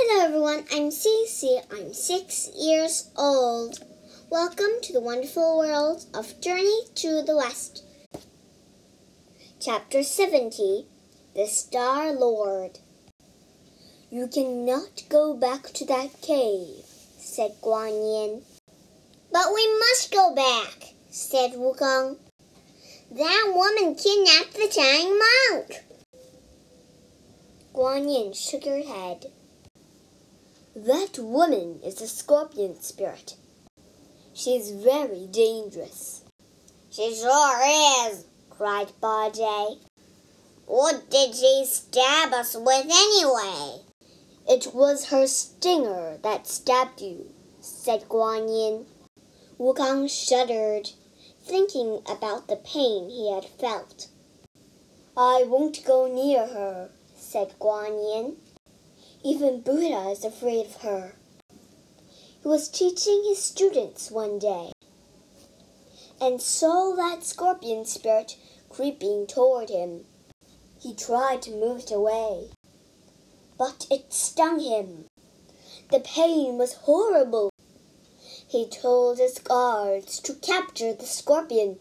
Hello everyone, I'm Cece. I'm six years old. Welcome to the wonderful world of Journey to the West. Chapter 70 The Star Lord. You cannot go back to that cave, said Guan Yin. But we must go back, said Wukong. That woman kidnapped the Tang monk. Guan Yin shook her head. That woman is a scorpion spirit. She is very dangerous. She sure is, cried Bajie. What did she stab us with anyway? It was her stinger that stabbed you, said Guan Yin. Wukong shuddered, thinking about the pain he had felt. I won't go near her, said Guan Yin. Even Buddha is afraid of her. He was teaching his students one day and saw that scorpion spirit creeping toward him. He tried to move it away, but it stung him. The pain was horrible. He told his guards to capture the scorpion,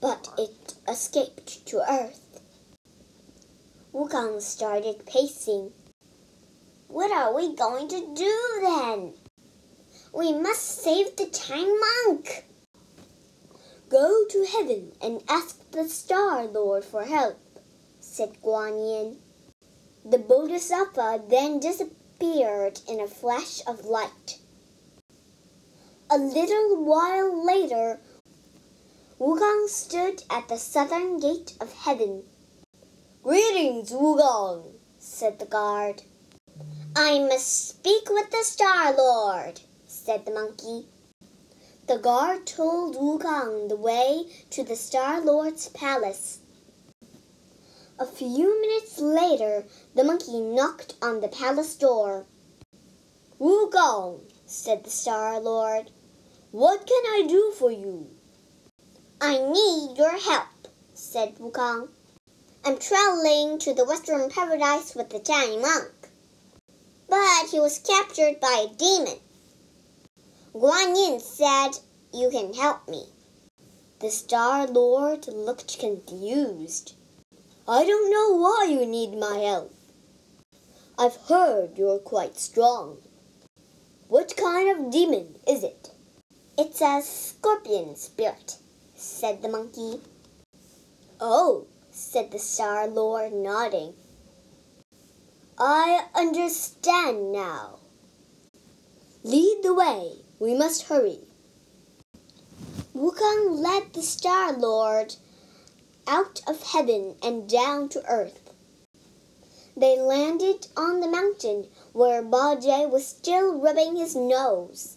but it escaped to earth. Wukong started pacing. What are we going to do then? We must save the Tang monk. Go to heaven and ask the Star Lord for help, said Guan Yin. The Bodhisattva then disappeared in a flash of light. A little while later, Wukong stood at the southern gate of heaven. Greetings, Wukong, said the guard. I must speak with the Star Lord, said the monkey. The guard told Wukong the way to the Star Lord's palace. A few minutes later, the monkey knocked on the palace door. Wukong, said the Star Lord, what can I do for you? I need your help, said Wukong. I'm traveling to the Western Paradise with the Tang monk but he was captured by a demon. Guan Yin said, You can help me. The Star Lord looked confused. I don't know why you need my help. I've heard you're quite strong. What kind of demon is it? It's a scorpion spirit, said the monkey. Oh, said the Star Lord, nodding. I understand now. Lead the way. We must hurry. Wukong led the Star Lord out of heaven and down to earth. They landed on the mountain where Bajie was still rubbing his nose.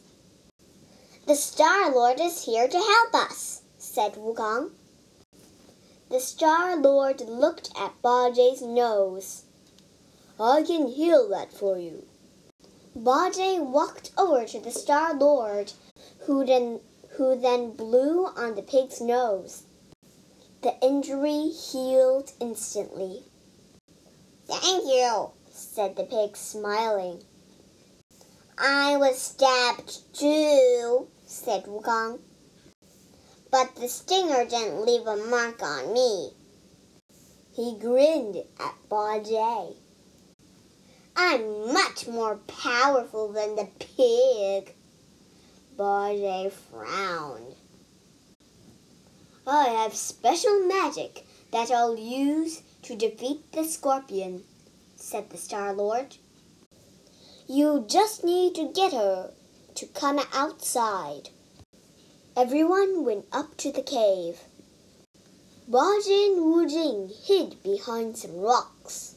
The Star Lord is here to help us, said Wukong. The Star Lord looked at Bajie's nose. I can heal that for you. Bajie walked over to the Star Lord, who then, who then blew on the pig's nose. The injury healed instantly. Thank you, said the pig, smiling. I was stabbed too, said Wukong. But the stinger didn't leave a mark on me. He grinned at Bajie. I'm much more powerful than the pig. Bajie frowned. I have special magic that I'll use to defeat the scorpion, said the Star Lord. You just need to get her to come outside. Everyone went up to the cave. Bajie and Wu Jing hid behind some rocks.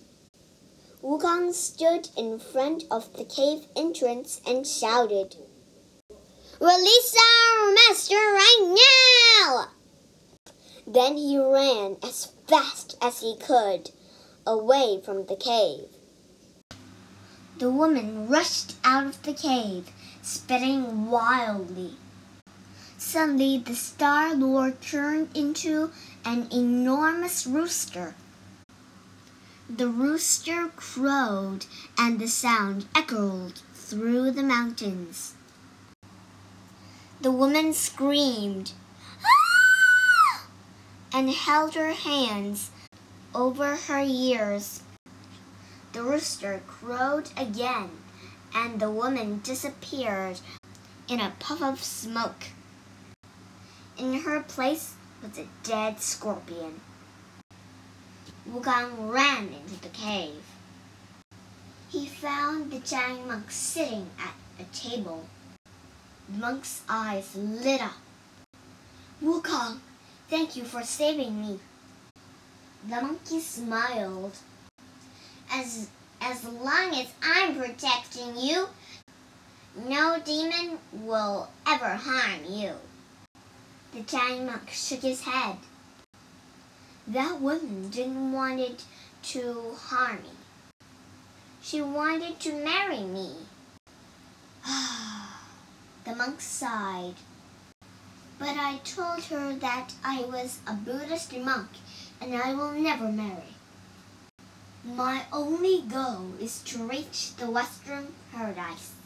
Wukong stood in front of the cave entrance and shouted, Release our master right now! Then he ran as fast as he could away from the cave. The woman rushed out of the cave, spitting wildly. Suddenly, the Star Lord turned into an enormous rooster. The rooster crowed, and the sound echoed through the mountains. The woman screamed ah! and held her hands over her ears. The rooster crowed again, and the woman disappeared in a puff of smoke. In her place was a dead scorpion. Wukong ran into the cave. He found the giant monk sitting at a table. The monk's eyes lit up. Wukong, thank you for saving me. The monkey smiled. As, as long as I'm protecting you, no demon will ever harm you. The giant monk shook his head. That woman didn't want it to harm me. She wanted to marry me. the monk sighed. But I told her that I was a Buddhist monk and I will never marry. My only goal is to reach the Western Paradise.